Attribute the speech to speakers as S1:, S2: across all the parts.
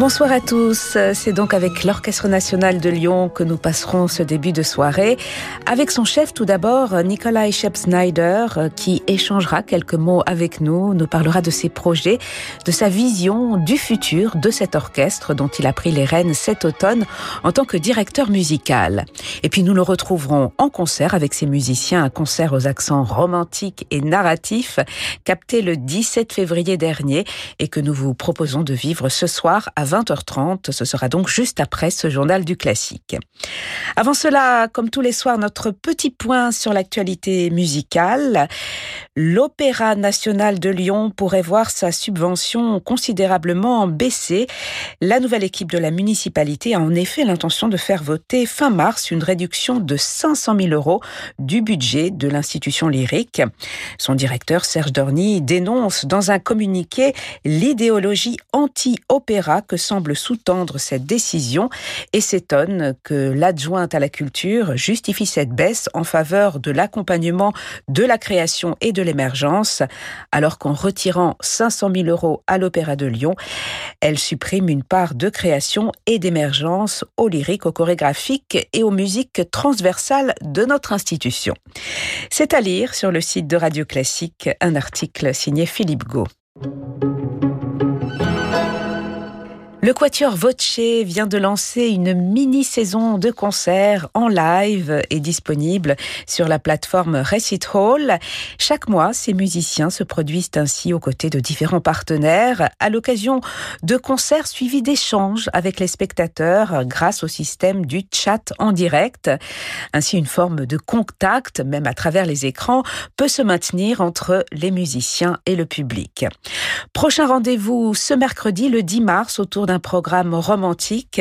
S1: Bonsoir à tous. C'est donc avec l'Orchestre national de Lyon que nous passerons ce début de soirée. Avec son chef tout d'abord, Nikolai Shep-Snyder, qui échangera quelques mots avec nous, nous parlera de ses projets, de sa vision du futur de cet orchestre dont il a pris les rênes cet automne en tant que directeur musical. Et puis nous le retrouverons en concert avec ses musiciens, un concert aux accents romantiques et narratifs, capté le 17 février dernier et que nous vous proposons de vivre ce soir à 20h30. Ce sera donc juste après ce journal du classique. Avant cela, comme tous les soirs, notre petit point sur l'actualité musicale. L'Opéra national de Lyon pourrait voir sa subvention considérablement baisser. La nouvelle équipe de la municipalité a en effet l'intention de faire voter fin mars une réduction de 500 000 euros du budget de l'institution lyrique. Son directeur, Serge Dorny, dénonce dans un communiqué l'idéologie anti-opéra que semble sous-tendre cette décision et s'étonne que l'adjointe à la culture justifie cette baisse en faveur de l'accompagnement de la création et de l'émergence, alors qu'en retirant 500 000 euros à l'Opéra de Lyon, elle supprime une part de création et d'émergence au lyrique, au chorégraphique et aux musiques transversales de notre institution. C'est à lire sur le site de Radio Classique, un article signé Philippe Gau. Le Quatuor Voce vient de lancer une mini-saison de concerts en live et disponible sur la plateforme Recit Hall. Chaque mois, ces musiciens se produisent ainsi aux côtés de différents partenaires à l'occasion de concerts suivis d'échanges avec les spectateurs grâce au système du chat en direct. Ainsi, une forme de contact, même à travers les écrans, peut se maintenir entre les musiciens et le public. Prochain rendez-vous ce mercredi, le 10 mars, autour programme romantique.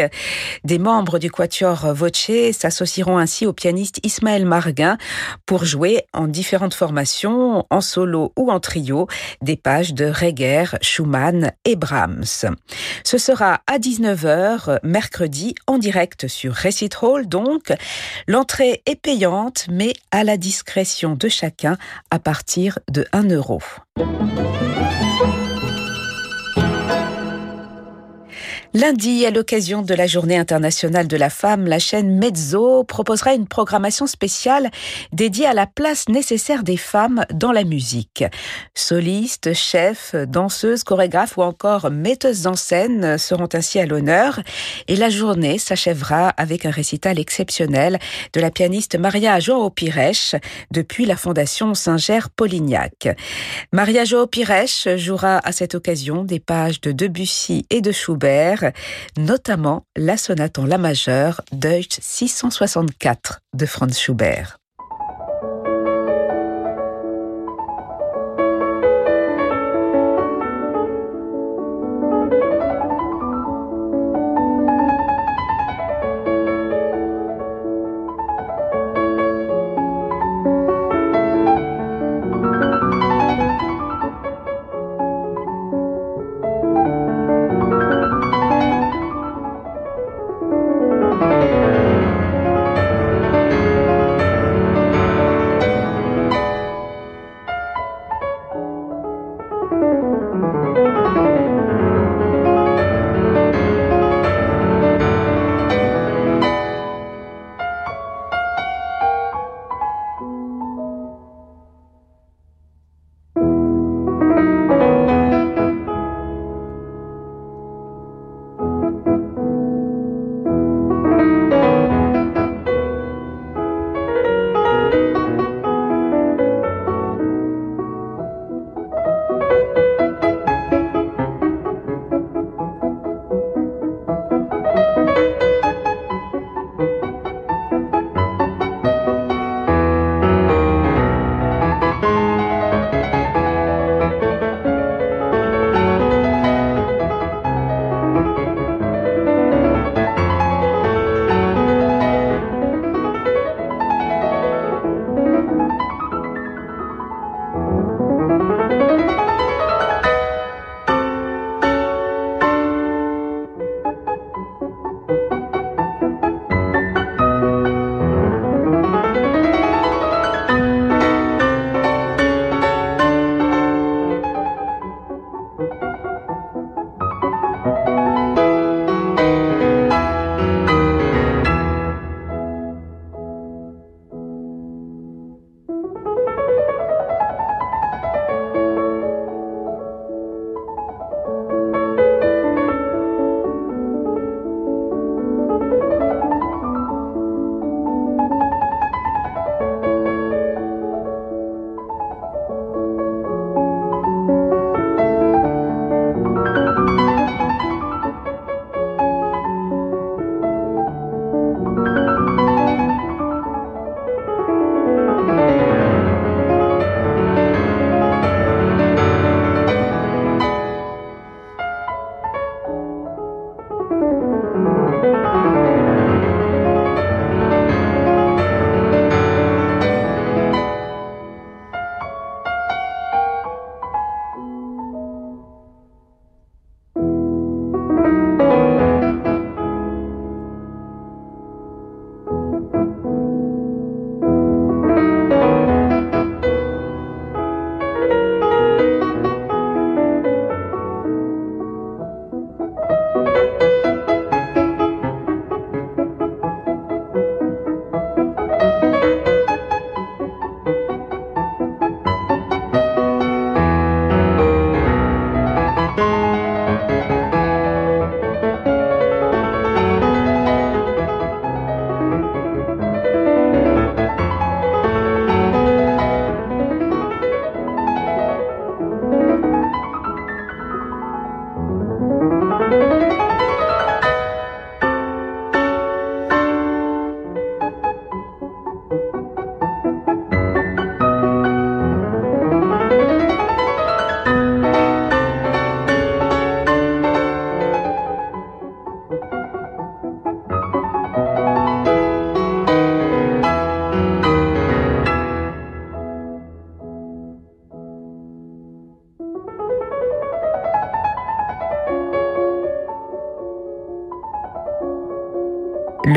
S1: Des membres du Quatuor Voce s'associeront ainsi au pianiste Ismaël Marguin pour jouer en différentes formations, en solo ou en trio, des pages de Reger, Schumann et Brahms. Ce sera à 19h mercredi en direct sur Recit Hall donc. L'entrée est payante mais à la discrétion de chacun à partir de 1 euro. Lundi, à l'occasion de la Journée internationale de la femme, la chaîne Mezzo proposera une programmation spéciale dédiée à la place nécessaire des femmes dans la musique. Solistes, chefs, danseuses, chorégraphes ou encore metteuses en scène seront ainsi à l'honneur et la journée s'achèvera avec un récital exceptionnel de la pianiste Maria Joao Pires depuis la Fondation Saint-Ger-Polignac. Maria Joao Pires jouera à cette occasion des pages de Debussy et de Schubert notamment la sonate en La majeure Deutsch 664 de Franz Schubert.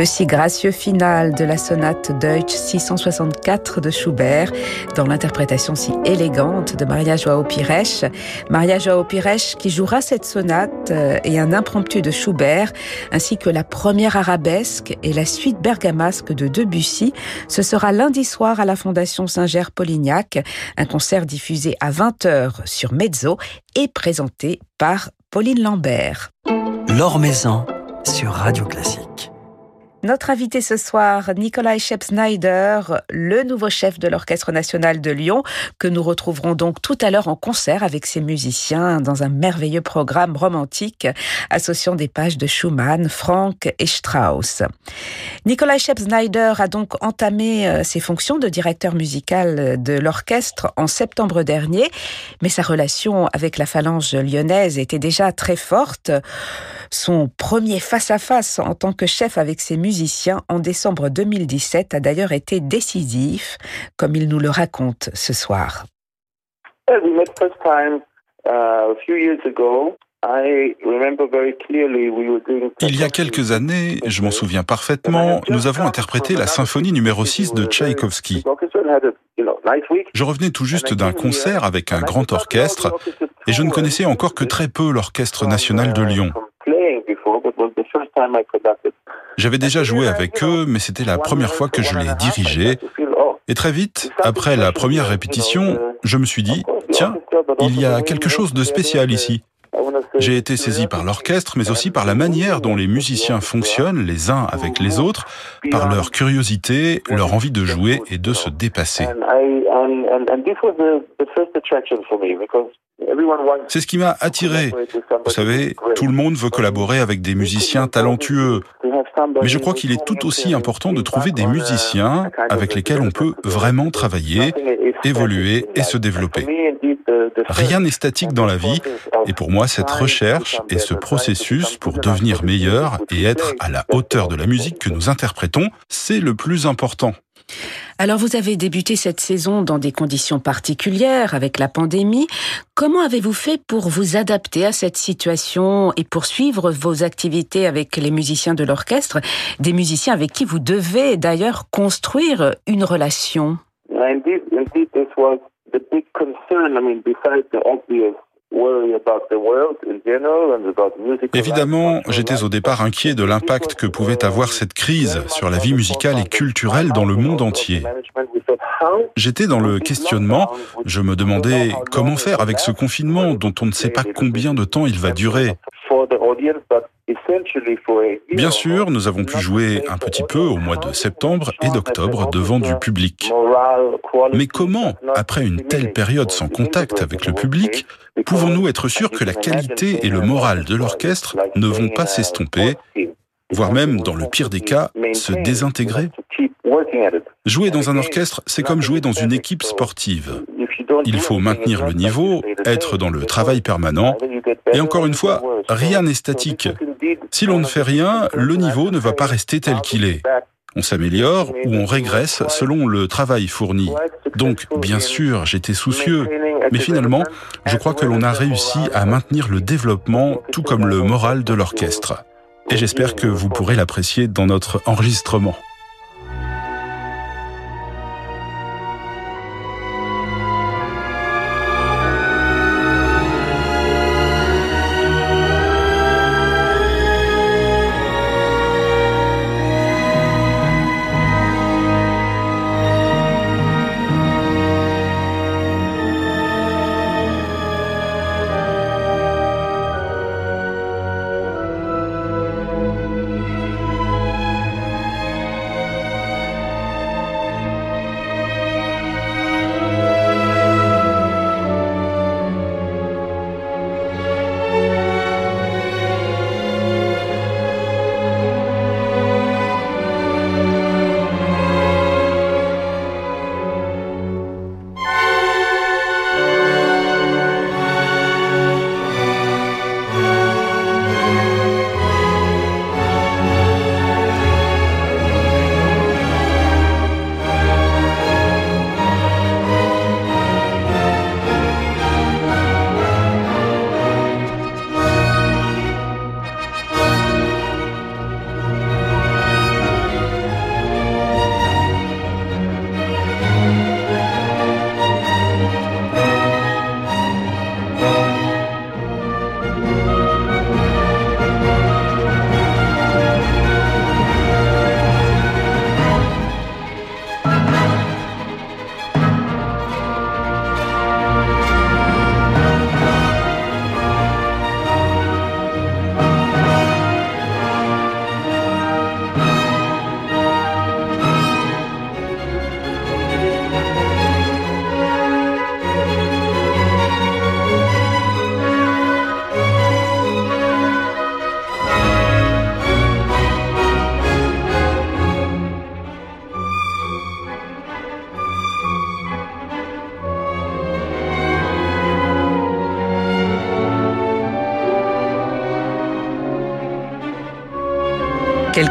S1: Le si gracieux final de la sonate Deutsch 664 de Schubert, dans l'interprétation si élégante de Maria Joao Pires. Maria Joao Pires qui jouera cette sonate euh, et un impromptu de Schubert, ainsi que la première arabesque et la suite bergamasque de Debussy. Ce sera lundi soir à la Fondation Saint-Ger-Polignac, un concert diffusé à 20h sur Mezzo et présenté par Pauline Lambert.
S2: L'Or Maison sur Radio Classique.
S1: Notre invité ce soir, Nikolai Shep-Snyder, le nouveau chef de l'Orchestre national de Lyon, que nous retrouverons donc tout à l'heure en concert avec ses musiciens dans un merveilleux programme romantique associant des pages de Schumann, Franck et Strauss. Nikolai Shep-Snyder a donc entamé euh, ses fonctions de directeur musical de l'orchestre en septembre dernier, mais sa relation avec la phalange lyonnaise était déjà très forte. Son premier face-à-face -face en tant que chef avec ses musiciens musicien en décembre 2017 a d'ailleurs été décisif, comme il nous le raconte ce soir.
S3: Il y a quelques années, je m'en souviens parfaitement, nous avons interprété la symphonie numéro 6 de Tchaïkovski. Je revenais tout juste d'un concert avec un grand orchestre et je ne connaissais encore que très peu l'Orchestre national de Lyon. J'avais déjà joué avec eux, mais c'était la première fois que je les dirigeais. Et très vite, après la première répétition, je me suis dit, tiens, il y a quelque chose de spécial ici. J'ai été saisi par l'orchestre, mais aussi par la manière dont les musiciens fonctionnent les uns avec les autres, par leur curiosité, leur envie de jouer et de se dépasser. C'est ce qui m'a attiré. Vous savez, tout le monde veut collaborer avec des musiciens talentueux. Mais je crois qu'il est tout aussi important de trouver des musiciens avec lesquels on peut vraiment travailler, évoluer et se développer. Rien n'est statique dans la vie et pour moi cette recherche et ce processus pour devenir meilleur et être à la hauteur de la musique que nous interprétons, c'est le plus important.
S1: Alors vous avez débuté cette saison dans des conditions particulières avec la pandémie. Comment avez-vous fait pour vous adapter à cette situation et poursuivre vos activités avec les musiciens de l'orchestre, des musiciens avec qui vous devez d'ailleurs construire une relation?
S3: Évidemment, j'étais au départ inquiet de l'impact que pouvait avoir cette crise sur la vie musicale et culturelle dans le monde entier. J'étais dans le questionnement, je me demandais comment faire avec ce confinement dont on ne sait pas combien de temps il va durer. Bien sûr, nous avons pu jouer un petit peu au mois de septembre et d'octobre devant du public. Mais comment, après une telle période sans contact avec le public, pouvons-nous être sûrs que la qualité et le moral de l'orchestre ne vont pas s'estomper, voire même, dans le pire des cas, se désintégrer. Jouer dans un orchestre, c'est comme jouer dans une équipe sportive. Il faut maintenir le niveau, être dans le travail permanent, et encore une fois, rien n'est statique. Si l'on ne fait rien, le niveau ne va pas rester tel qu'il est. On s'améliore ou on régresse selon le travail fourni. Donc, bien sûr, j'étais soucieux, mais finalement, je crois que l'on a réussi à maintenir le développement tout comme le moral de l'orchestre. Et j'espère que vous pourrez l'apprécier dans notre enregistrement.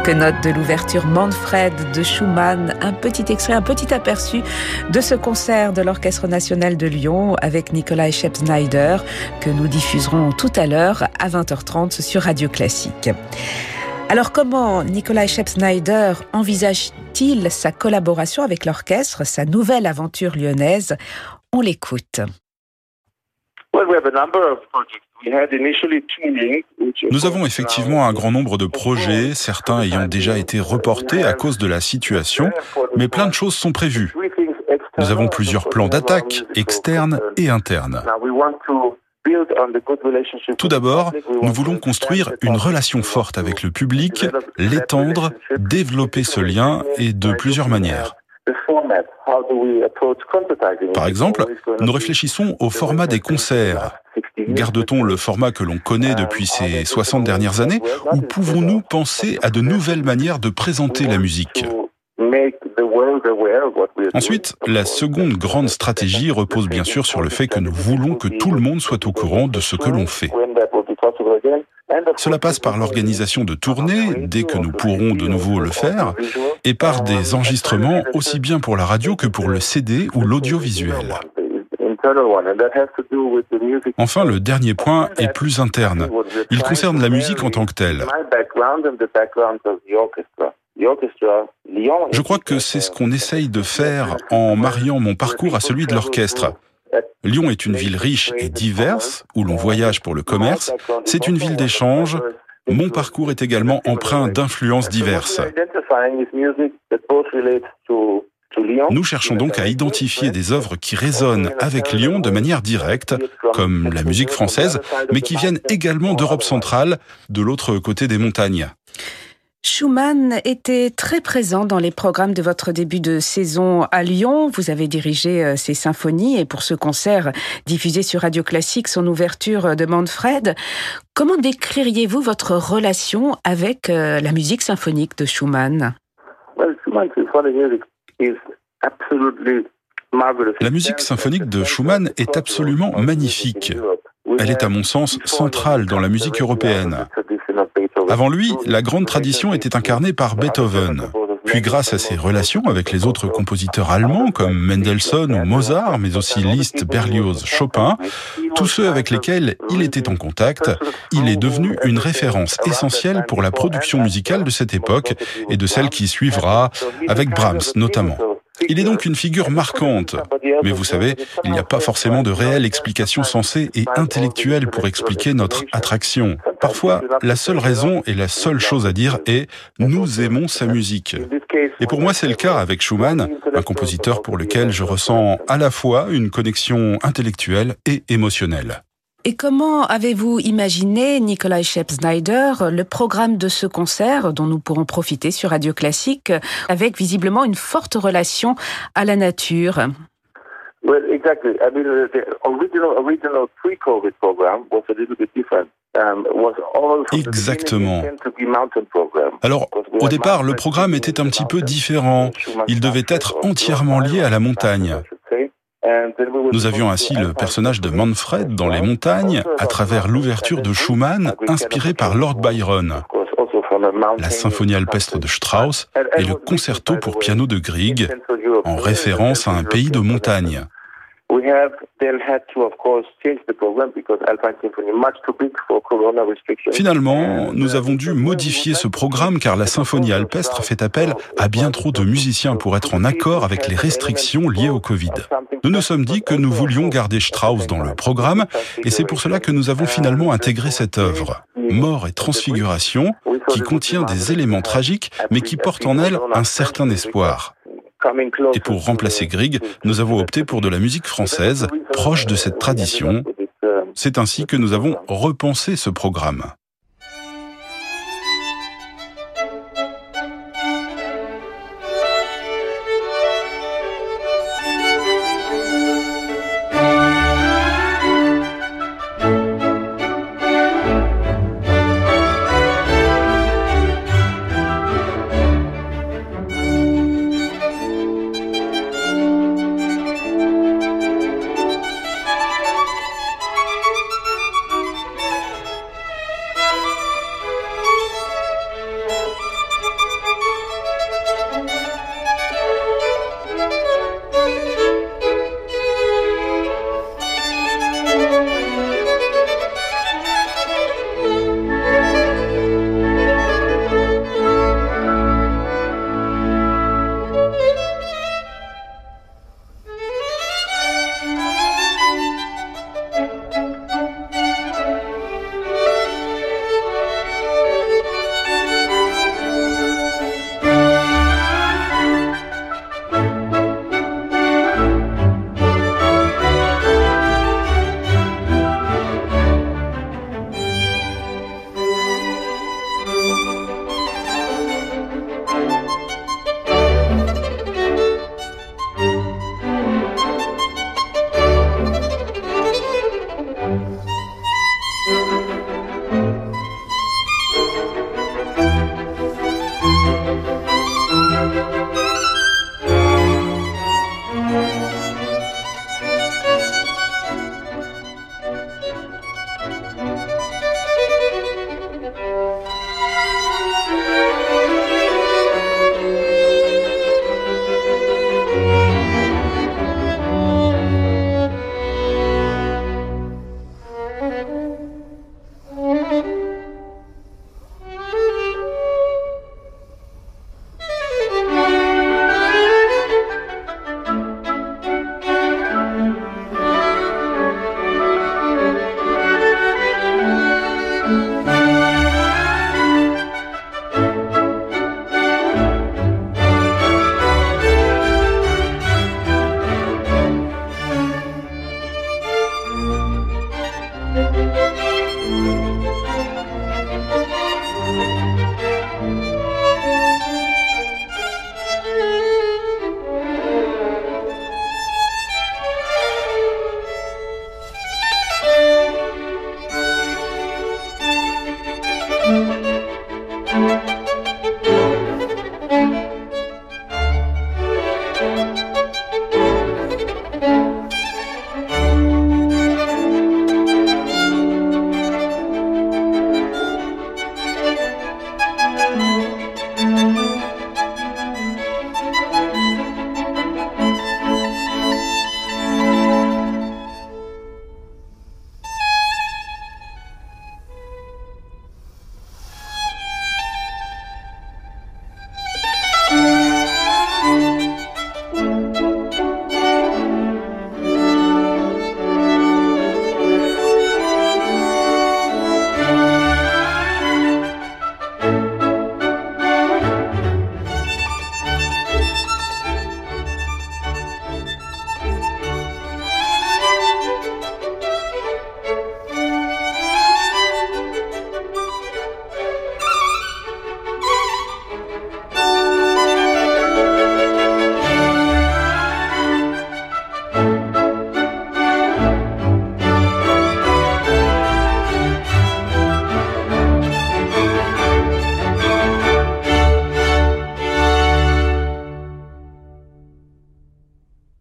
S1: Quelques notes de l'ouverture Manfred de Schumann, un petit extrait, un petit aperçu de ce concert de l'Orchestre national de Lyon avec Nikolai Schepp-Snyder que nous diffuserons tout à l'heure à 20h30 sur Radio Classique. Alors comment Nikolai Schepp-Snyder envisage-t-il sa collaboration avec l'orchestre, sa nouvelle aventure lyonnaise? On l'écoute.
S3: Nous avons effectivement un grand nombre de projets, certains ayant déjà été reportés à cause de la situation, mais plein de choses sont prévues. Nous avons plusieurs plans d'attaque, externes et internes. Tout d'abord, nous voulons construire une relation forte avec le public, l'étendre, développer ce lien et de plusieurs manières. Par exemple, nous réfléchissons au format des concerts. Garde-t-on le format que l'on connaît depuis ces 60 dernières années? Ou pouvons-nous penser à de nouvelles manières de présenter la musique? Ensuite, la seconde grande stratégie repose bien sûr sur le fait que nous voulons que tout le monde soit au courant de ce que l'on fait. Cela passe par l'organisation de tournées, dès que nous pourrons de nouveau le faire, et par des enregistrements aussi bien pour la radio que pour le CD ou l'audiovisuel. Enfin, le dernier point est plus interne. Il concerne la musique en tant que telle. Je crois que c'est ce qu'on essaye de faire en mariant mon parcours à celui de l'orchestre. Lyon est une ville riche et diverse, où l'on voyage pour le commerce. C'est une ville d'échange. Mon parcours est également empreint d'influences diverses. Nous cherchons donc à identifier des œuvres qui résonnent avec Lyon de manière directe, comme la musique française, mais qui viennent également d'Europe centrale, de l'autre côté des montagnes.
S1: Schumann était très présent dans les programmes de votre début de saison à Lyon. Vous avez dirigé ses euh, symphonies et pour ce concert diffusé sur Radio Classique, son ouverture de Manfred. Comment décririez-vous votre relation avec euh, la musique symphonique de Schumann?
S3: La musique symphonique de Schumann est absolument magnifique. Elle est à mon sens centrale dans la musique européenne. Avant lui, la grande tradition était incarnée par Beethoven. Puis grâce à ses relations avec les autres compositeurs allemands comme Mendelssohn ou Mozart, mais aussi Liszt, Berlioz, Chopin, tous ceux avec lesquels il était en contact, il est devenu une référence essentielle pour la production musicale de cette époque et de celle qui suivra, avec Brahms notamment. Il est donc une figure marquante. Mais vous savez, il n'y a pas forcément de réelle explication sensée et intellectuelle pour expliquer notre attraction. Parfois, la seule raison et la seule chose à dire est nous aimons sa musique. Et pour moi, c'est le cas avec Schumann, un compositeur pour lequel je ressens à la fois une connexion intellectuelle et émotionnelle.
S1: Et comment avez-vous imaginé, Nikolai Schepp-Snyder, le programme de ce concert dont nous pourrons profiter sur Radio Classique, avec visiblement une forte relation à la nature?
S3: Exactement. Alors, au départ, le programme était un petit peu différent. Il devait être entièrement lié à la montagne. Nous avivions ainsi le personnage de Manfred dans les montagnes à travers l'ouverture de Schumann inspirée par Lord Byron, la symphonie alpestre de Strauss et le concerto pour piano de Grieg en référence à un pays de montagne. Finalement, nous avons dû modifier ce programme car la symphonie alpestre fait appel à bien trop de musiciens pour être en accord avec les restrictions liées au Covid. Nous nous sommes dit que nous voulions garder Strauss dans le programme et c'est pour cela que nous avons finalement intégré cette œuvre, Mort et Transfiguration, qui contient des éléments tragiques mais qui porte en elle un certain espoir. Et pour remplacer Grieg, nous avons opté pour de la musique française, proche de cette tradition. C'est ainsi que nous avons repensé ce programme.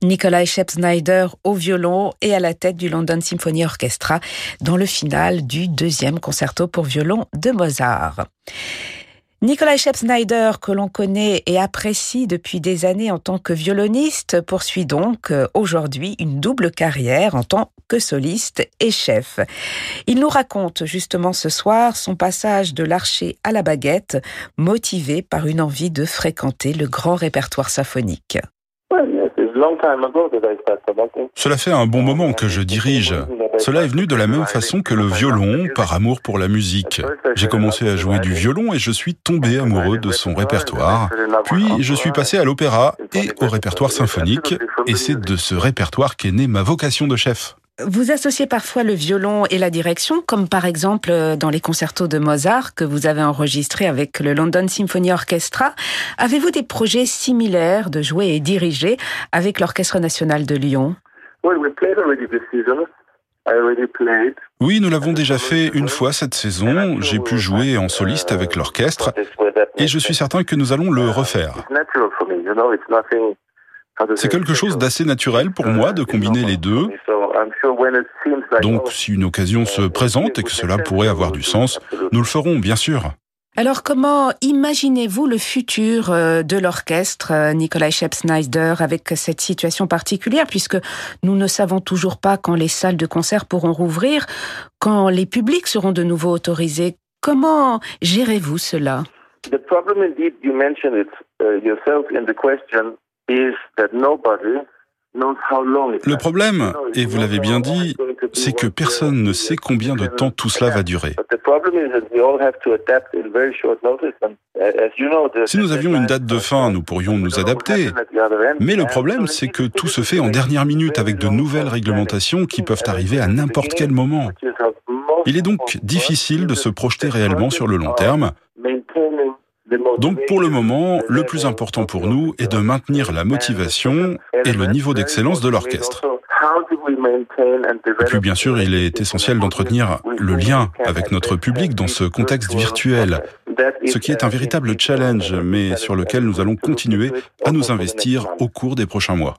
S1: Nikolai Shep-Snyder au violon et à la tête du London Symphony Orchestra dans le final du deuxième concerto pour violon de Mozart. Nikolai Shep-Snyder, que l'on connaît et apprécie depuis des années en tant que violoniste, poursuit donc euh, aujourd'hui une double carrière en tant que soliste et chef. Il nous raconte justement ce soir son passage de l'archer à la baguette, motivé par une envie de fréquenter le grand répertoire symphonique.
S3: Cela fait un bon moment que je dirige. Cela est venu de la même façon que le violon, par amour pour la musique. J'ai commencé à jouer du violon et je suis tombé amoureux de son répertoire. Puis je suis passé à l'opéra et au répertoire symphonique, et c'est de ce répertoire qu'est née ma vocation de chef.
S1: Vous associez parfois le violon et la direction, comme par exemple euh, dans les concertos de Mozart que vous avez enregistrés avec le London Symphony Orchestra. Avez-vous des projets similaires de jouer et diriger avec l'Orchestre national de Lyon?
S3: Oui, nous l'avons déjà fait une fois cette saison. J'ai pu jouer en soliste avec l'orchestre et je suis certain que nous allons le refaire. C'est quelque chose d'assez naturel pour moi de combiner les deux. Donc, si une occasion se présente et que cela pourrait avoir du sens, nous le ferons, bien sûr.
S1: Alors, comment imaginez-vous le futur euh, de l'orchestre euh, Nikolai Shep-Snyder avec cette situation particulière, puisque nous ne savons toujours pas quand les salles de concert pourront rouvrir, quand les publics seront de nouveau autorisés? Comment gérez-vous cela? Uh,
S3: le problème, et vous l'avez bien dit, c'est que personne ne sait combien de temps tout cela va durer. Si nous avions une date de fin, nous pourrions nous adapter. Mais le problème, c'est que tout se fait en dernière minute avec de nouvelles réglementations qui peuvent arriver à n'importe quel moment. Il est donc difficile de se projeter réellement sur le long terme. Donc pour le moment, le plus important pour nous est de maintenir la motivation et le niveau d'excellence de l'orchestre. Et puis bien sûr, il est essentiel d'entretenir le lien avec notre public dans ce contexte virtuel, ce qui est un véritable challenge, mais sur lequel nous allons continuer à nous investir au cours des prochains mois.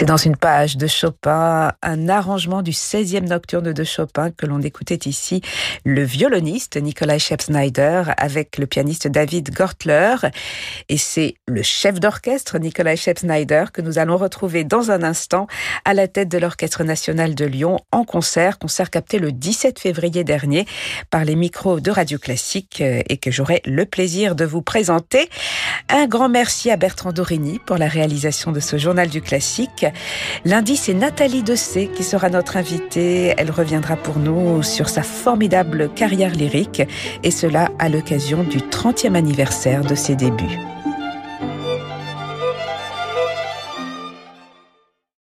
S1: C'est dans une page de Chopin, un arrangement du 16e nocturne de Chopin que l'on écoutait ici, le violoniste Nikolai Shep-Snyder avec le pianiste David Gortler. Et c'est le chef d'orchestre Nikolai Shep-Snyder que nous allons retrouver dans un instant à la tête de l'Orchestre national de Lyon en concert, concert capté le 17 février dernier par les micros de Radio Classique euh, et que j'aurai le plaisir de vous présenter. Un grand merci à Bertrand Dorini pour la réalisation de ce journal du classique. Lundi, c'est Nathalie Dessay qui sera notre invitée. Elle reviendra pour nous sur sa formidable carrière lyrique et cela à l'occasion du 30e anniversaire de ses débuts.